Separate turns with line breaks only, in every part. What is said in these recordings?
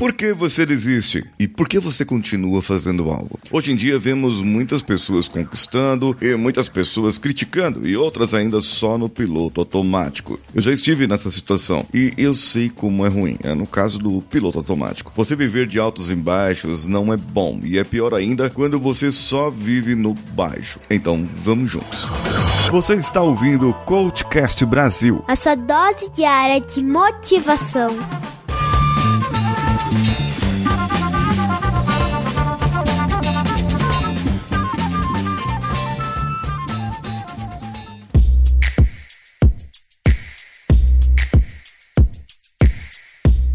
Por que você desiste? E por que você continua fazendo algo? Hoje em dia vemos muitas pessoas conquistando e muitas pessoas criticando e outras ainda só no piloto automático. Eu já estive nessa situação e eu sei como é ruim. É no caso do piloto automático. Você viver de altos e baixos não é bom e é pior ainda quando você só vive no baixo. Então vamos juntos. Você está ouvindo o Coachcast Brasil.
A sua dose diária de motivação.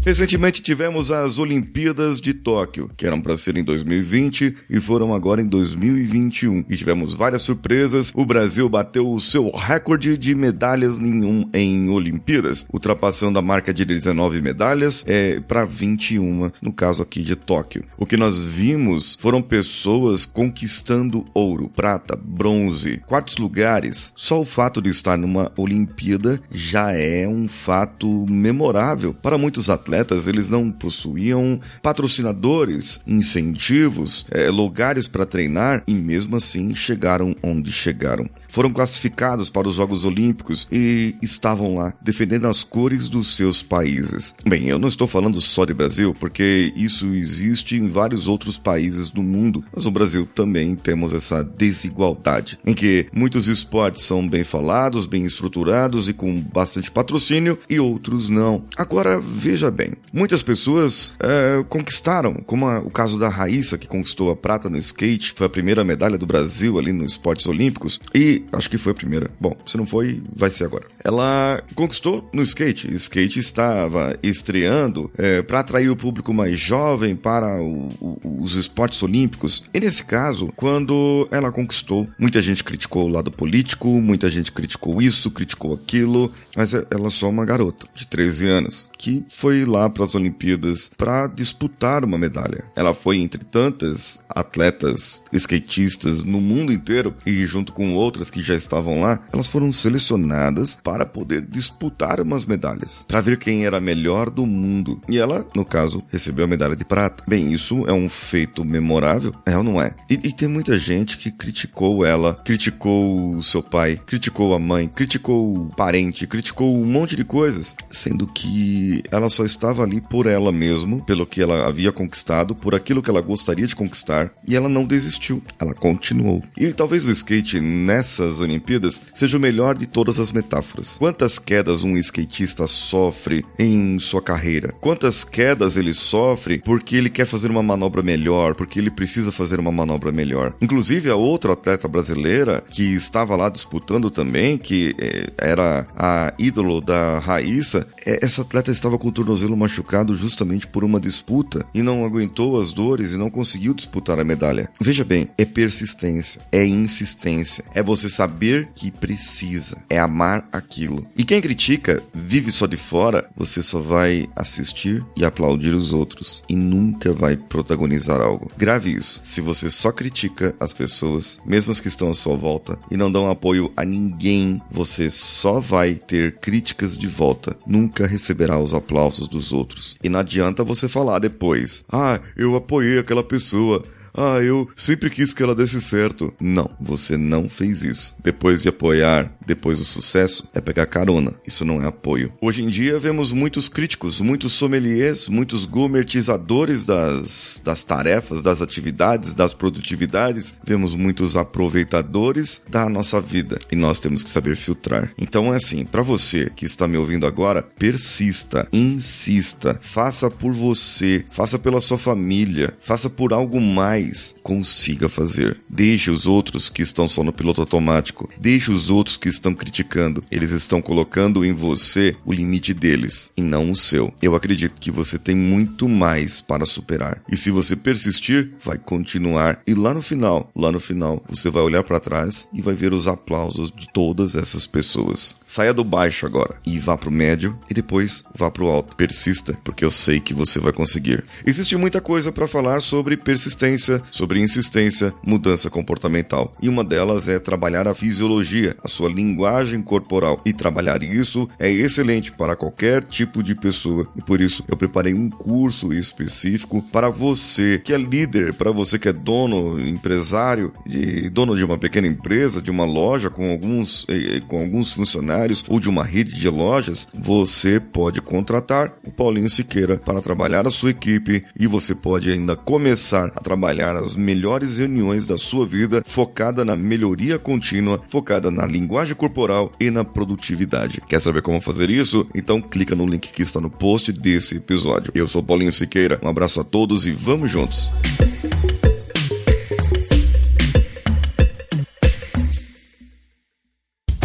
Recentemente tivemos as Olimpíadas de Tóquio, que eram para ser em 2020 e foram agora em 2021. E tivemos várias surpresas. O Brasil bateu o seu recorde de medalhas nenhum em Olimpíadas, ultrapassando a marca de 19 medalhas é, para 21, no caso aqui de Tóquio. O que nós vimos foram pessoas conquistando ouro, prata, bronze, quartos lugares. Só o fato de estar numa Olimpíada já é um fato memorável para muitos atletas atletas eles não possuíam patrocinadores, incentivos, é, lugares para treinar e mesmo assim chegaram onde chegaram foram classificados para os Jogos Olímpicos e estavam lá defendendo as cores dos seus países. Bem, eu não estou falando só de Brasil, porque isso existe em vários outros países do mundo, mas no Brasil também temos essa desigualdade, em que muitos esportes são bem falados, bem estruturados e com bastante patrocínio e outros não. Agora, veja bem, muitas pessoas é, conquistaram, como a, o caso da Raíssa, que conquistou a prata no skate, foi a primeira medalha do Brasil ali nos esportes olímpicos, e acho que foi a primeira. Bom, se não foi, vai ser agora. Ela conquistou no skate. Skate estava estreando é, para atrair o público mais jovem para o, o, os esportes olímpicos. E nesse caso, quando ela conquistou, muita gente criticou o lado político, muita gente criticou isso, criticou aquilo, mas é, ela só uma garota de 13 anos que foi lá para as Olimpíadas para disputar uma medalha. Ela foi entre tantas atletas skatistas no mundo inteiro e junto com outras que já estavam lá, elas foram selecionadas para poder disputar umas medalhas, para ver quem era a melhor do mundo. E ela, no caso, recebeu a medalha de prata. Bem, isso é um feito memorável, é ou não é? E, e tem muita gente que criticou ela, criticou seu pai, criticou a mãe, criticou o parente, criticou um monte de coisas, sendo que ela só estava ali por ela mesma, pelo que ela havia conquistado, por aquilo que ela gostaria de conquistar, e ela não desistiu, ela continuou. E talvez o skate nessa dessas Olimpíadas seja o melhor de todas as metáforas. Quantas quedas um skatista sofre em sua carreira? Quantas quedas ele sofre porque ele quer fazer uma manobra melhor, porque ele precisa fazer uma manobra melhor? Inclusive, a outra atleta brasileira que estava lá disputando também, que é, era a ídolo da Raíssa, é, essa atleta estava com o tornozelo machucado justamente por uma disputa e não aguentou as dores e não conseguiu disputar a medalha. Veja bem, é persistência, é insistência, é você saber que precisa, é amar aquilo. E quem critica, vive só de fora, você só vai assistir e aplaudir os outros e nunca vai protagonizar algo. Grave isso. Se você só critica as pessoas, mesmo as que estão à sua volta, e não dão apoio a ninguém, você só vai ter críticas de volta. Nunca receberá os aplausos dos outros. E não adianta você falar depois: "Ah, eu apoiei aquela pessoa, ah, eu sempre quis que ela desse certo. Não, você não fez isso. Depois de apoiar, depois do sucesso, é pegar carona. Isso não é apoio. Hoje em dia vemos muitos críticos, muitos sommeliers, muitos gourmetizadores das, das tarefas, das atividades, das produtividades. Vemos muitos aproveitadores da nossa vida e nós temos que saber filtrar. Então é assim, para você que está me ouvindo agora, persista, insista, faça por você, faça pela sua família, faça por algo mais mais consiga fazer. Deixe os outros que estão só no piloto automático. Deixe os outros que estão criticando. Eles estão colocando em você o limite deles e não o seu. Eu acredito que você tem muito mais para superar. E se você persistir, vai continuar. E lá no final, lá no final, você vai olhar para trás e vai ver os aplausos de todas essas pessoas. Saia do baixo agora e vá pro médio e depois vá pro alto. Persista, porque eu sei que você vai conseguir. Existe muita coisa para falar sobre persistência sobre insistência, mudança comportamental. E uma delas é trabalhar a fisiologia, a sua linguagem corporal. E trabalhar isso é excelente para qualquer tipo de pessoa. E por isso eu preparei um curso específico para você que é líder, para você que é dono, empresário, e dono de uma pequena empresa, de uma loja com alguns, eh, com alguns funcionários ou de uma rede de lojas, você pode contratar o Paulinho Siqueira para trabalhar a sua equipe e você pode ainda começar a trabalhar as melhores reuniões da sua vida focada na melhoria contínua, focada na linguagem corporal e na produtividade. Quer saber como fazer isso? Então clica no link que está no post desse episódio. Eu sou Paulinho Siqueira, um abraço a todos e vamos juntos!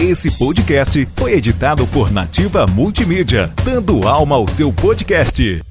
Esse podcast foi editado por Nativa Multimídia, dando alma ao seu podcast.